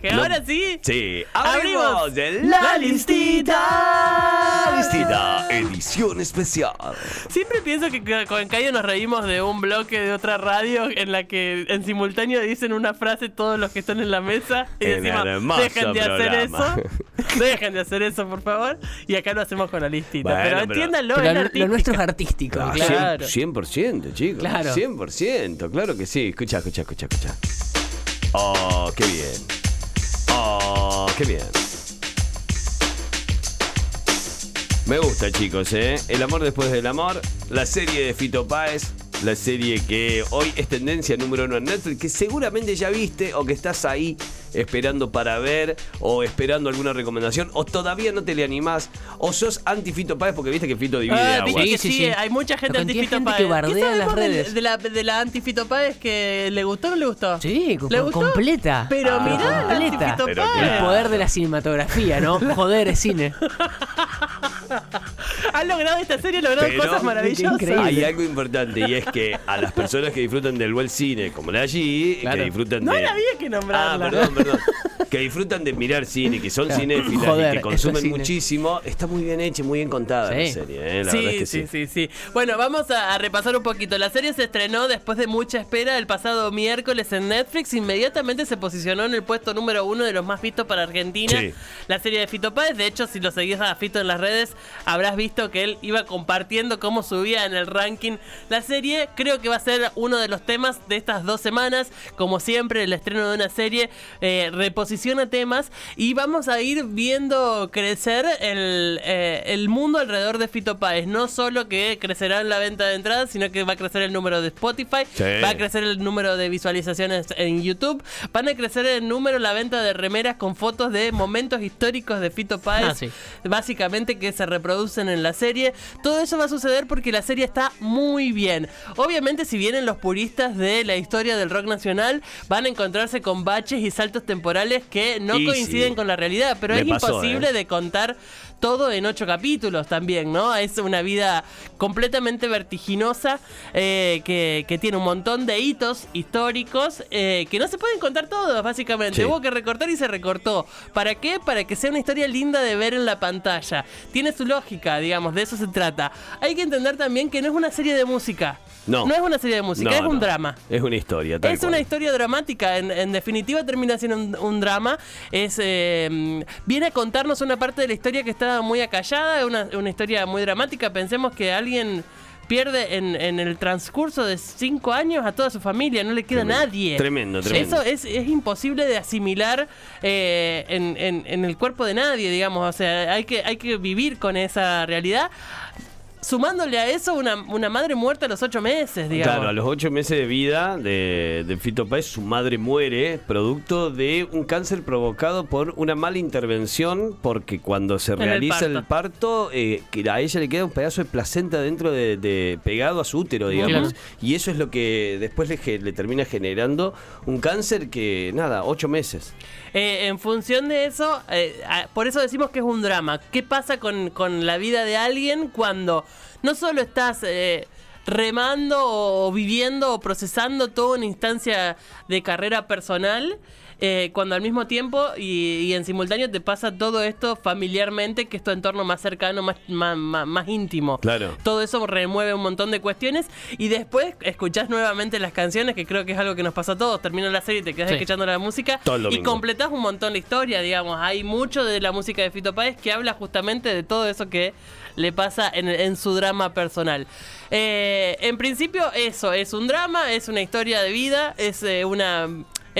Que ahora sí. Sí, Abrimos abrimos la listita. listita. Edición especial. Siempre pienso que con Cayo nos reímos de un bloque de otra radio en la que en simultáneo dicen una frase todos los que están en la mesa y En decimos, dejen de hacer programa". eso, dejen de hacer eso por favor, y acá lo hacemos con la listita. Bueno, pero pero- entiéndanlo, Pero es lo, nuestro es artístico. Ah, claro. 100%, 100%, chicos. Claro. 100%, claro que sí. Escucha, escucha, escucha, escucha. Oh, qué bien. Oh, qué bien. Me gusta, chicos, ¿eh? El amor después del amor. La serie de Fito Páez. La serie que hoy es tendencia número uno en Netflix, que seguramente ya viste o que estás ahí esperando para ver o esperando alguna recomendación o todavía no te le animás o sos anti Fito Páez porque viste que Fito divide Ah, agua. Sí, sí, sí, sí. hay mucha gente La antifito gente Páez. que ¿Qué bardea en las redes? De, la, de la antifito Páez que le gustó o no le gustó? Sí, ¿Le gustó? completa. Pero Ah, mirá, la completa. Pero Páez. claro. El poder de la cinematografía, ¿no? Joder, es cine. Han logrado esta serie, han logrado Pero- cosas maravillosas. Hay algo importante y es que a las personas que disfrutan del buen cine, como la allí, Claro. que disfrutan No de. la había que nombrarla. Ah, perdón, perdón. Que disfrutan de mirar cine, que son Claro. cinéfilas y que consumen es muchísimo. Está muy bien hecha, y muy bien contada la Sí. serie, ¿eh? La sí, verdad es que sí, sí. sí, sí. Bueno, vamos a, a repasar un poquito. La serie se estrenó después de mucha espera el pasado miércoles en Netflix. Inmediatamente se posicionó en el puesto número uno de los más vistos para Argentina. Sí. La serie de Fito Páez. De hecho, si lo seguís a Fito en las redes, habrás visto que él iba compartiendo cómo subía en el ranking la serie. Creo que va a ser uno de los temas de estas dos semanas. Como siempre, el estreno de una serie eh, reposiciona temas y vamos a ir viendo crecer el, eh, el mundo alrededor de Fito Páez. No solo que crecerá en la venta de entradas, sino que va a crecer el número de Spotify, Sí. va a crecer el número de visualizaciones en YouTube, van a crecer el número, la venta de remeras con fotos de momentos históricos de Fito Páez, Ah, sí. básicamente que se reproducen en la serie. Todo eso va a suceder porque la serie está muy bien. Obviamente, si vienen los puristas de la historia del rock nacional, van a encontrarse con baches y saltos temporales que no Y coinciden sí. con la realidad, pero Me es pasó, imposible ¿eh? de contar todo en ocho capítulos también, ¿no? Es una vida completamente vertiginosa eh, que, que tiene un montón de hitos históricos eh, que no se pueden contar todos, básicamente. Sí. Hubo que recortar y se recortó. ¿Para qué? Para que sea una historia linda de ver en la pantalla. Tiene su lógica, digamos, de eso se trata. Hay que entender también que no es una serie de música. No. No es una serie de música, No, es un no. drama. Es una historia, tal Es cual. una historia dramática, en, en definitiva termina siendo un, un drama. Es eh, viene a contarnos una parte de la historia que está muy acallada, una, una historia muy dramática. Pensemos que alguien pierde en, en el transcurso de cinco años a toda su familia, no le queda Tremendo. nadie. Tremendo, tremendo. Eso es, es imposible de asimilar eh, en, en- en el cuerpo de nadie, digamos. O sea, hay que, hay que vivir con esa realidad. Sumándole a eso una, una madre muerta a los ocho meses, digamos. Claro, a los ocho meses de vida de, de Fito Páez, su madre muere producto de un cáncer provocado por una mala intervención, porque cuando se En el realiza parto. el parto, eh, a ella le queda un pedazo de placenta dentro de, de- pegado a su útero, digamos, y eso es lo que después le, le termina generando un cáncer que, nada, ocho meses. Eh, en función de eso, eh, por eso decimos que es un drama. ¿Qué pasa con, con la vida de alguien cuando no solo estás eh, remando o viviendo o procesando toda una instancia de carrera personal? Eh, cuando al mismo tiempo y, y en simultáneo te pasa todo esto familiarmente, que es tu entorno más cercano, más, más, más- más íntimo. Claro. Todo eso remueve un montón de cuestiones y después escuchás nuevamente las canciones, que creo que es algo que nos pasa a todos. Termina la serie y te quedas Sí. escuchando la música y completás un montón de historia, digamos. Hay mucho de la música de Fito Páez que habla justamente de todo eso que le pasa en, en su drama personal. Eh, en principio, eso es un drama, es una historia de vida, es eh, una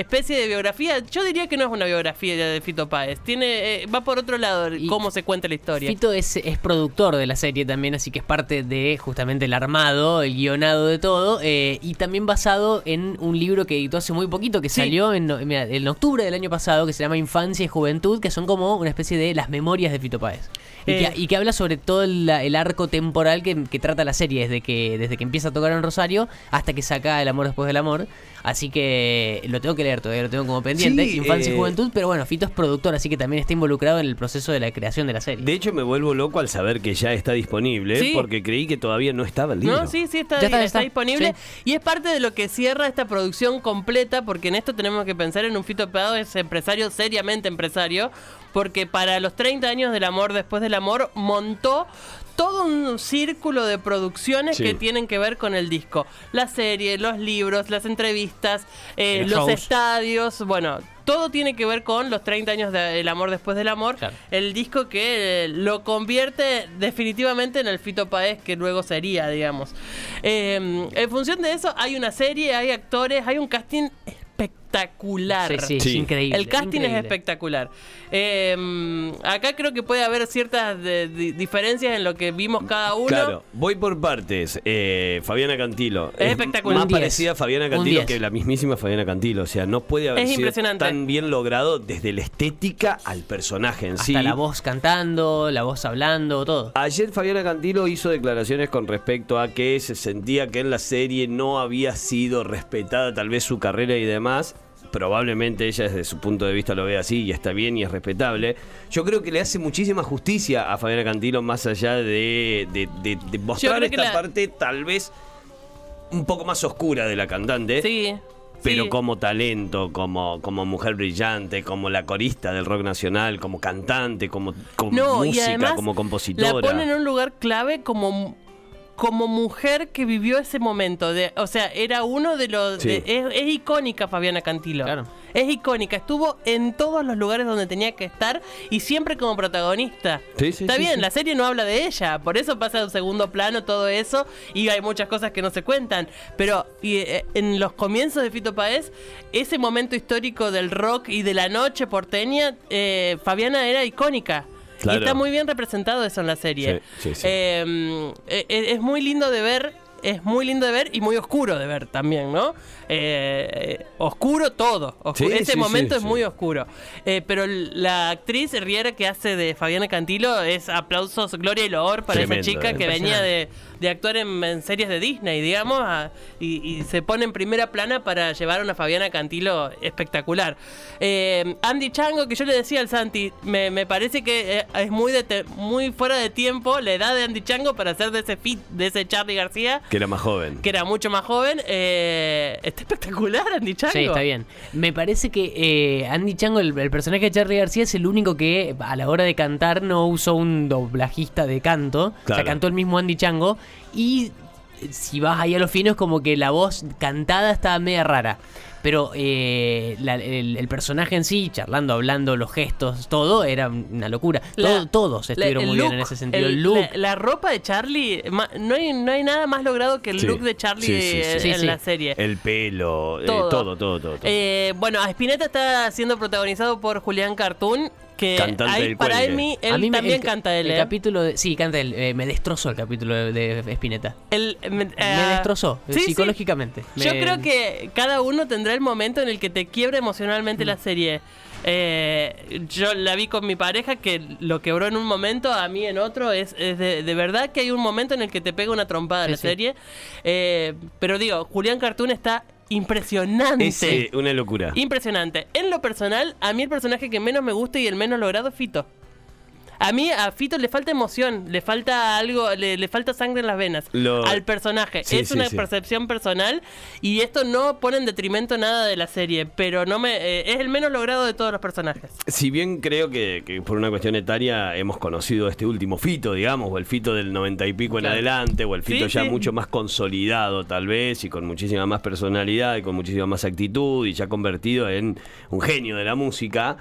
especie de biografía. Yo diría que no es una biografía de Fito Páez. Tiene, eh, va por otro lado Y cómo se cuenta la historia. Fito es, es productor de la serie también, así que es parte de justamente el armado, el guionado de todo, eh, y también basado en un libro que editó hace muy poquito, que Sí. salió en, en octubre del año pasado, que se llama Infancia y Juventud, que son como una especie de las memorias de Fito Páez. Y, Eh, que, y que habla sobre todo el, el arco temporal que, que trata la serie, desde que, desde que empieza a tocar en Rosario hasta que saca El amor después del amor. Así que lo tengo que leer todavía, lo tengo como pendiente. Sí, Infancia eh, y juventud, pero bueno, Fito es productor, así que también está involucrado en el proceso de la creación de la serie. De hecho, me vuelvo loco al saber que ya está disponible, Sí. porque creí que todavía no estaba el libro. No, sí, sí, está, Ya está, ya está está. disponible. Sí. Y es parte de lo que cierra esta producción completa, porque en esto tenemos que pensar en un Fito Pado es empresario, seriamente empresario, porque para los 30 años del amor después del amor montó todo un círculo de producciones Sí. que tienen que ver con el disco. La serie, los libros, las entrevistas, eh, Los estadios, bueno, todo tiene que ver con los 30 años del amor después del amor. Claro. El disco que eh, lo convierte definitivamente en el Fito Paez que luego sería, digamos. Eh, en función de eso, hay una serie, hay actores, hay un casting espectacular. Sí, sí, Sí. es increíble. El casting increíble. es espectacular. Eh, acá creo que puede haber ciertas de- diferencias en lo que vimos cada uno. Claro, voy por partes. Eh, Fabiana Cantilo. Es espectacular. Más Un 10. parecida a Fabiana Cantilo 10. que la mismísima Fabiana Cantilo. O sea, no puede haber Es sido impresionante. tan bien logrado desde la estética al personaje en Hasta sí. la voz cantando, la voz hablando, todo. Ayer Fabiana Cantilo hizo declaraciones con respecto a que se sentía que en la serie no había sido respetada tal vez su carrera y demás. Probablemente ella desde su punto de vista lo ve así y está bien y es respetable. Yo creo que le hace muchísima justicia a Fabiana Cantilo más allá de, de- de- de mostrar esta la- parte tal vez un poco más oscura de la cantante. Sí. Pero sí. como talento, como, como mujer brillante, como la corista del rock nacional, como cantante, como, como No, música, como compositora. La pone en un lugar clave como, como mujer que vivió ese momento. De, o sea, era uno de los. Sí. de- es, es icónica Fabiana Cantilo. Claro. Es icónica. Estuvo en todos los lugares donde tenía que estar y siempre como protagonista. Sí, sí, Está bien, la serie no habla de ella. Por eso pasa a un segundo plano todo eso. Y hay muchas cosas que no se cuentan. Pero y, eh, en los comienzos de Fito Paez, ese momento histórico del rock y de la noche porteña, eh, Fabiana era icónica. Claro. Y está muy bien representado eso en la serie. Sí, sí, sí. Eh, eh, es muy lindo de ver, es muy lindo de ver y muy oscuro de ver también, ¿no? Eh, oscuro todo. oscu- Sí, Ese sí, momento sí, es muy oscuro. Eh, pero la actriz Riera que hace de Fabiana Cantilo es aplausos, gloria y loor para Tremendo, esa chica que venía de, de actuar en, en series de Disney, digamos, a- y, y se pone en primera plana para llevar a una Fabiana Cantilo espectacular. Eh, Andy Chango, que yo le decía al Santi, me, me parece que es muy, de te- muy fuera de tiempo la edad de Andy Chango para ser de ese fit, de ese Charlie García, Que era más joven. que era mucho más joven. Eh, está espectacular Andy Chango. Sí, está bien. Me parece que eh, Andy Chango, el, el personaje de Charlie García, es el único que a la hora de cantar no usó un doblajista de canto. O sea, cantó el mismo Andy Chango. Y eh, si vas ahí a lo fino, es como que la voz cantada estaba media rara. Pero eh, la- el, el personaje en sí, charlando, hablando, los gestos, todo, era una locura. La- Todo- todos estuvieron muy bien en ese sentido. El, el- look. La, la ropa de Charlie, ma- no hay, no hay nada más logrado que el Sí. look de Charlie Sí, sí, sí. en, Sí, en sí. la serie. El pelo, eh, Todo. todo, todo, todo. todo. Eh, bueno, a Spinetta está siendo protagonizado por Julián Cartoon, que Cantante ahí- del para cuelgue. mí, él A mí me- también el- canta él. El ¿eh? capítulo de, sí, canta él. eh, me destrozó el capítulo de, de Spinetta. Él, me, Me eh, destrozó, sí, sí. psicológicamente. Yo Me- creo que cada uno tendrá el momento en el que te quiebra emocionalmente Mm. la serie. Eh, yo la vi con mi pareja que lo quebró en un momento, a mí en otro. Es, es de, de verdad que hay un momento en el que te pega una trompada Sí, la sí. serie. Eh, pero digo, Julián Cartoon está impresionante. Es eh, una locura. Impresionante. En lo personal, a mí el personaje que menos me gusta y el menos logrado es Fito. A mí a Fito le falta emoción, le falta algo, le, le falta sangre en las venas Lo- al personaje. Sí, es sí, una sí. percepción personal y esto no pone en detrimento nada de la serie, pero no me eh, es el menos logrado de todos los personajes. Si bien creo que, que por una cuestión etaria hemos conocido este último Fito, digamos, o el Fito del noventa y pico en adelante, o el Fito ya mucho más consolidado tal vez, y con muchísima más personalidad y con muchísima más actitud, y ya convertido en un genio de la música.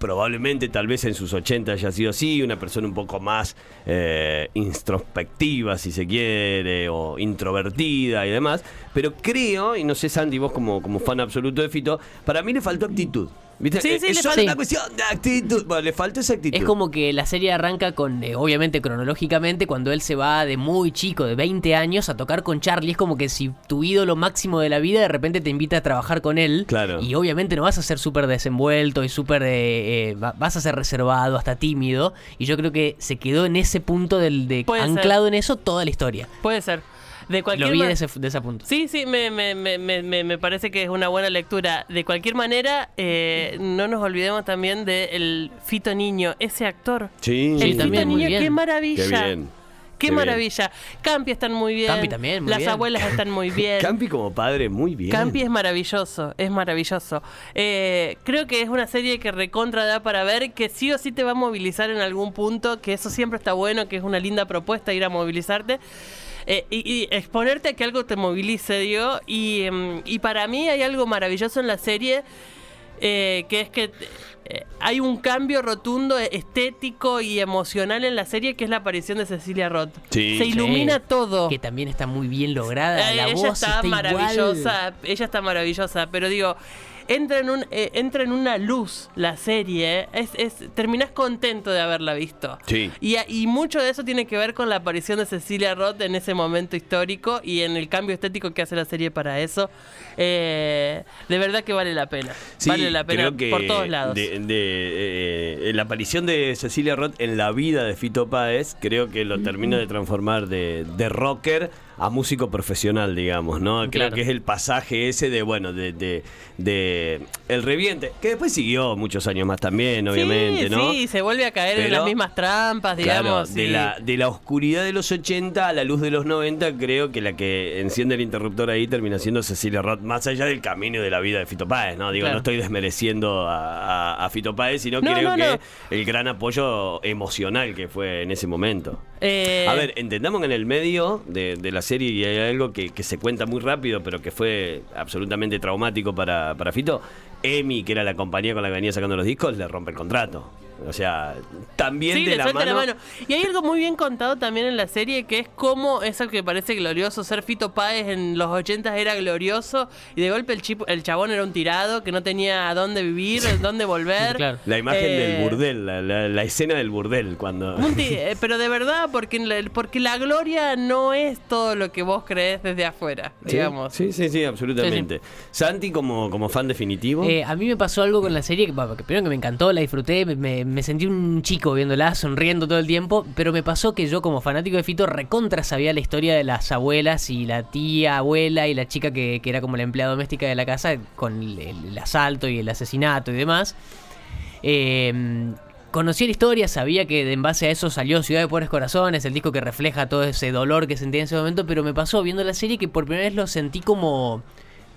Probablemente tal vez en sus 80 haya sido así, una persona un poco más eh, introspectiva, si se quiere, o introvertida y demás. Pero creo, y no sé Sandy, vos como, como fan absoluto de Fito, para mí le faltó actitud. ¿Viste? Sí, Eh, sí, es le solo falta- una cuestión de actitud. Bueno, le falta esa actitud. Es como que la serie arranca con, eh, obviamente cronológicamente, cuando él se va de muy chico, de 20 años, a tocar con Charlie. Es como que si tu ídolo máximo de la vida de repente te invita a trabajar con él. Claro. Y obviamente no vas a ser súper desenvuelto y súper... eh, eh, va- vas a ser reservado, hasta tímido. Y yo creo que se quedó en ese punto del de Puede ser. anclado en eso toda la historia. Puede ser. De cualquier Lo vi de ese, de ese punto. Sí, sí, me, me, me, me, me- me parece que es una buena lectura. De cualquier manera, eh, no nos olvidemos también del Fito Niño, ese actor. Sí, el Sí, Fito también, muy Niño, bien. qué maravilla. Qué bien. Qué Qué bien. maravilla. Campi están muy bien. Campi también, muy Las bien. abuelas están muy bien. Campi como padre, muy bien. Campi es maravilloso, es maravilloso. Eh, creo que es una serie que recontra da para ver, que sí o sí te va a movilizar en algún punto, que eso siempre está bueno, que es una linda propuesta ir a movilizarte. Eh, y, y exponerte a que algo te movilice, digo. Y, em, y para mí hay algo maravilloso en la serie, eh, que es que eh, hay un cambio rotundo estético y emocional en la serie, que es la aparición de Cecilia Roth. Sí. Se Sí. ilumina todo. Que también está muy bien lograda. La ella voz está, maravillosa, ella está maravillosa, pero digo, entra en un eh, entra en una luz la serie, es, es terminás contento de haberla visto. Sí. Y, y mucho de eso tiene que ver con la aparición de Cecilia Roth en ese momento histórico y en el cambio estético que hace la serie para eso. Eh, de verdad que vale la pena. Sí, vale la pena creo que por todos lados. De, de, eh, la aparición de Cecilia Roth en la vida de Fito Páez, creo que lo termina de transformar de, de rocker a músico profesional, digamos, ¿no? Creo Claro. que es el pasaje ese de, bueno, de, de, de El Reviente, que después siguió muchos años más también, obviamente, sí, ¿no? Sí, se vuelve a caer en las mismas trampas, digamos. Claro, de, la, de la oscuridad de los 80 a la luz de los 90, creo que la que enciende el interruptor ahí termina siendo Cecilia Roth, más allá del camino de la vida de Fito Páez, ¿no? Digo, Claro. no estoy desmereciendo a, a- a Fito Páez, sino No, creo no, que no. el gran apoyo emocional que fue en ese momento. Eh, A ver, entendamos que en el medio de, la serie y hay algo que, que se cuenta muy rápido, pero que fue absolutamente traumático para, para Fito. Emi, que era la compañía con la que venía sacando los discos, le rompe el contrato. O sea, también Sí, de la mano. la mano. Y hay algo muy bien contado también en la serie, que es cómo eso que parece glorioso, ser Fito Páez en los 80 era glorioso, y de golpe el, chip- el chabón era un tirado, que no tenía a dónde vivir, dónde volver. Claro. La imagen Eh, del burdel, la, la- la escena del burdel, cuando... eh, pero de verdad, porque, porque la gloria no es todo lo que vos crees desde afuera, Sí, digamos. Sí, sí, sí, absolutamente. Santi, como, como fan definitivo. Eh, a mí me pasó algo con la serie que, primero que me encantó, la disfruté, me, me- me sentí un chico viéndola, sonriendo todo el tiempo, pero me pasó que yo como fanático de Fito recontra sabía la historia de las abuelas y la tía, abuela y la chica que, que era como la empleada doméstica de la casa con el, asalto y el asesinato y demás. Eh, Conocí la historia, sabía que en base a eso salió Ciudad de Pobres Corazones, el disco que refleja todo ese dolor que sentía en ese momento, pero me pasó viendo la serie que por primera vez lo sentí como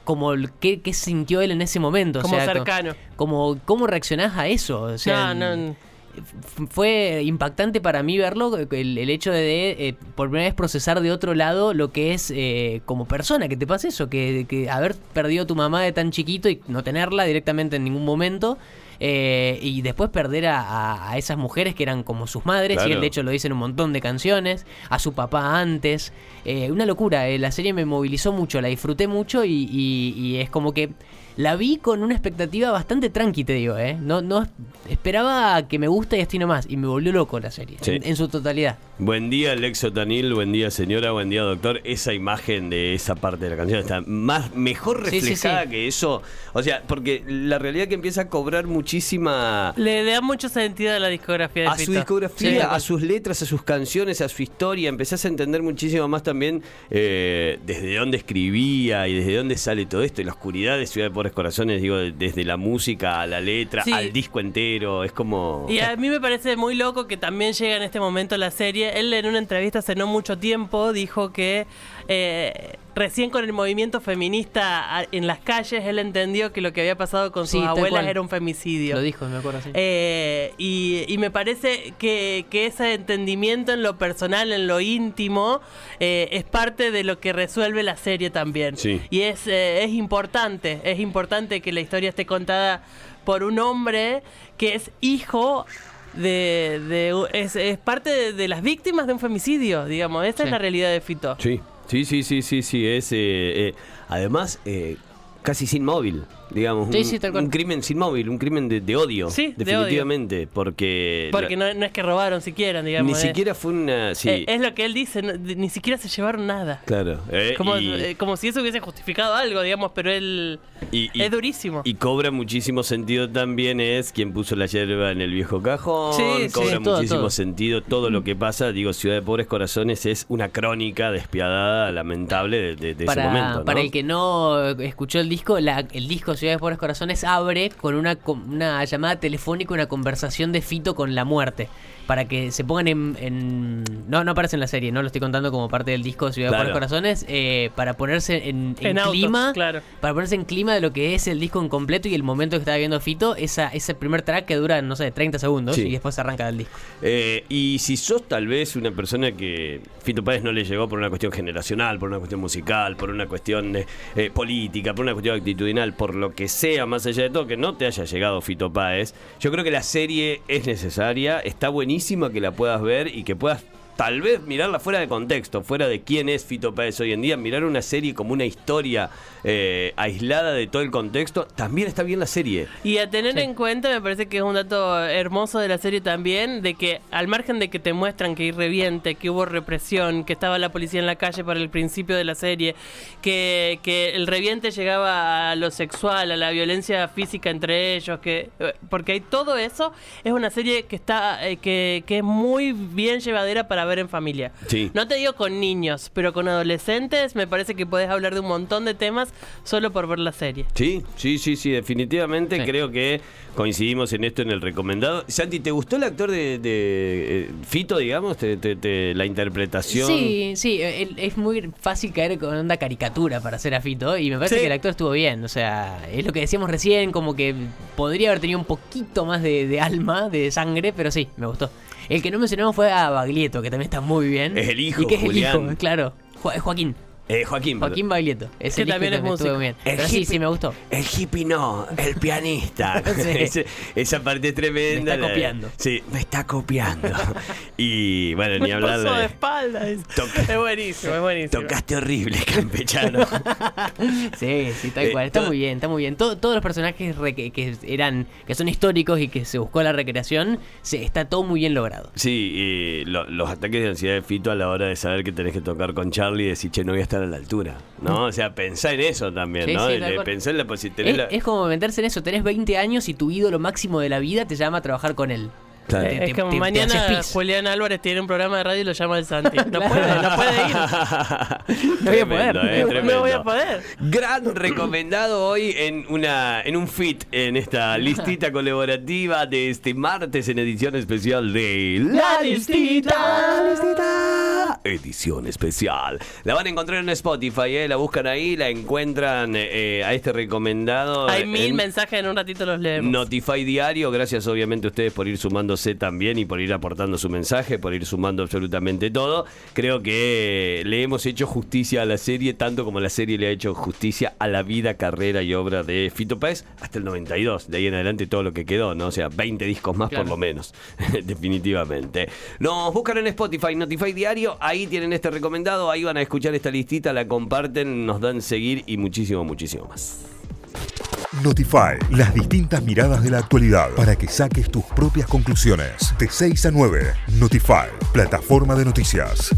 como el- qué, qué sintió él en ese momento. Como o sea, co- cercano. Como, ¿Cómo reaccionás a eso? O sea, no, no. f- fue impactante para mí verlo, el, el hecho de, eh, por primera vez procesar de otro lado lo que es eh, como persona, que te pasa eso, que, que haber perdido a tu mamá de tan chiquito y no tenerla directamente en ningún momento. Eh, y después perder a, a- a esas mujeres que eran como sus madres, y él de hecho lo dice en un montón de canciones, a su papá antes. eh, una locura, eh, la serie me movilizó mucho, la disfruté mucho y, y- y es como que la vi con una expectativa bastante tranqui, te digo, ¿eh? No, no esperaba que me guste y así nomás, y me volvió loco la serie, Sí. en, en su totalidad. Buen día, Lexo Tanil, buen día, señora, buen día, doctor. Esa imagen de esa parte de la canción está más, mejor Sí, sí, reflejada sí. que eso. O sea, porque la realidad que empieza a cobrar muchísima. Le, le da mucho sentido a la discografía de A su discografía, a sus letras, a sus canciones, a su historia. Empezás a entender muchísimo más también eh, desde dónde escribía y desde dónde sale todo esto. Y la oscuridad de Ciudad de Pobres Corazones, digo, desde la música a la letra, al disco entero. Es como. Y a mí me parece muy loco que también llega en este momento la serie. Él en una entrevista hace no mucho tiempo dijo que eh, recién con el movimiento feminista en las calles él entendió que lo que había pasado con Sí, sus abuelas cual. era un femicidio. Lo dijo, me acuerdo así. Eh, y, y me parece que, que ese entendimiento en lo personal, en lo íntimo, eh, es parte de lo que resuelve la serie también. Sí. Y es, eh, es importante, es importante que la historia esté contada por un hombre que es hijo de... de- es, es parte de, de las víctimas de un femicidio, digamos. Sí. es la realidad de Fito. Sí, sí, sí, sí, sí, sí. Es, eh, eh, además, eh, casi sin móvil. digamos, Sí, un, sí, un crimen sin móvil, un crimen de, de odio, Sí, de definitivamente, porque, Porque la- no, no es que robaron siquiera, digamos. ni eh. siquiera fue una, sí, Eh, es lo que él dice, no- ni siquiera se llevaron nada. claro, eh, Como, y- como si eso hubiese justificado algo, digamos, pero él Y- y- es durísimo. Y cobra muchísimo sentido también es quien puso la yerba en el viejo cajón. Sí, sí, cobra todo, muchísimo todo. sentido todo lo que pasa. Digo, Ciudad de Pobres Corazones es una crónica despiadada, lamentable de, de- de para, ese momento. ¿no? para el que no escuchó el disco, la- el disco Ciudades Pobres Corazones abre con una, com- una llamada telefónica, una conversación de Fito con la muerte. Para que se pongan en, en- No, no aparece en la serie, no lo estoy contando como parte del disco Ciudades Claro. Pobres Corazones. eh, para ponerse en, en En autos, clima. claro. Para ponerse en clima de lo que es el disco en completo y el momento que estaba viendo Fito, esa, ese primer track que dura, no sé, 30 segundos Sí. y después arranca el disco. Eh, y si sos tal vez una persona que Fito Páez no le llegó por una cuestión generacional, por una cuestión musical, por una cuestión eh, política, por una cuestión actitudinal, por lo que sea, más allá de todo, que no te haya llegado Fito Páez, yo creo que la serie es necesaria, está buenísima que la puedas ver y que puedas tal vez mirarla fuera de contexto, fuera de quién es Fito Páez hoy en día, mirar una serie como una historia eh, aislada de todo el contexto, también está bien la serie. Y a tener en cuenta, me parece que es un dato hermoso de la serie también, de que al margen de que te muestran que hay reviente, que hubo represión, que estaba la policía en la calle para el principio de la serie, que, que el reviente llegaba a lo sexual, a la violencia física entre ellos, que eh, porque hay todo eso, es una serie que está eh, que, que es muy bien llevadera para ver en familia. Sí. No te digo con niños, pero con adolescentes me parece que podés hablar de un montón de temas solo por ver la serie. Sí, sí, sí, sí, definitivamente Sí. creo que coincidimos en esto en el recomendado. Santi, ¿te gustó el actor de, de, eh, Fito, digamos? ¿Te- te- te- la interpretación? Sí, sí, es muy fácil caer con onda caricatura para hacer a Fito y me parece Sí. que el actor estuvo bien, o sea, es lo que decíamos recién, como que podría haber tenido un poquito más de, de alma, de sangre, pero sí, me gustó. El que no mencionamos fue a Baglietto, que también está muy bien. Es el hijo, Y que es Julián. el hijo, claro. Jo- Joaquín, Eh, Joaquín. Joaquín Baglietto. Es Que el hijo también es músico. bien. El Pero sí, hippie- sí, me gustó. El hippie no, el pianista. Sí. Ese- esa parte es tremenda. Me está la- copiando. Sí, me está copiando. y bueno, ni Me hablar pasó de de... espaldas. Toca- Es buenísimo, es buenísimo. Tocaste horrible, campechano. Sí, sí, tal Eh, cual. Está muy bien, está muy bien. Todo- todos los personajes re- que, que eran, que son históricos y que se buscó la recreación, se, está todo muy bien logrado. Sí, y lo- los ataques de ansiedad de Fito a la hora de saber que tenés que tocar con Charlie y decir, che, no voy a estar a la altura. ¿No? O sea, pensá en eso también, Sí, ¿no? sí, De- pensá en la posibilidad. Es, es como meterse en eso, tenés 20 años y tu ídolo máximo de la vida te llama a trabajar con él. Claro. Te- Es te- como te- mañana. Julián Álvarez tiene un programa de radio y lo llama el Santi. No Claro. puede, no puede ir. No voy a poder. Tremendo, eh, No voy a poder. Gran recomendado hoy en una en un fit en esta listita colaborativa de este martes en edición especial de La Listita. La Listita. Edición especial. La van a encontrar en Spotify, ¿eh? la buscan ahí, la encuentran eh, a este recomendado. Hay mil en mensajes, en un ratito los leemos. Notify Diario, gracias obviamente a ustedes por ir sumándose también y por ir aportando su mensaje, por ir sumando absolutamente todo. Creo que le hemos hecho justicia a la serie, tanto como la serie le ha hecho justicia a la vida, carrera y obra de Fito Páez hasta el 92. De ahí en adelante todo lo que quedó, ¿no? O sea, 20 discos más Claro. por lo menos, definitivamente. Nos buscan en Spotify, Notify Diario, ahí tienen este recomendado, ahí van a escuchar esta listita, la comparten, nos dan seguir y muchísimo, muchísimo más. Notify, las distintas miradas de la actualidad para que saques tus propias conclusiones. De 6 a 9, Notify, plataforma de noticias.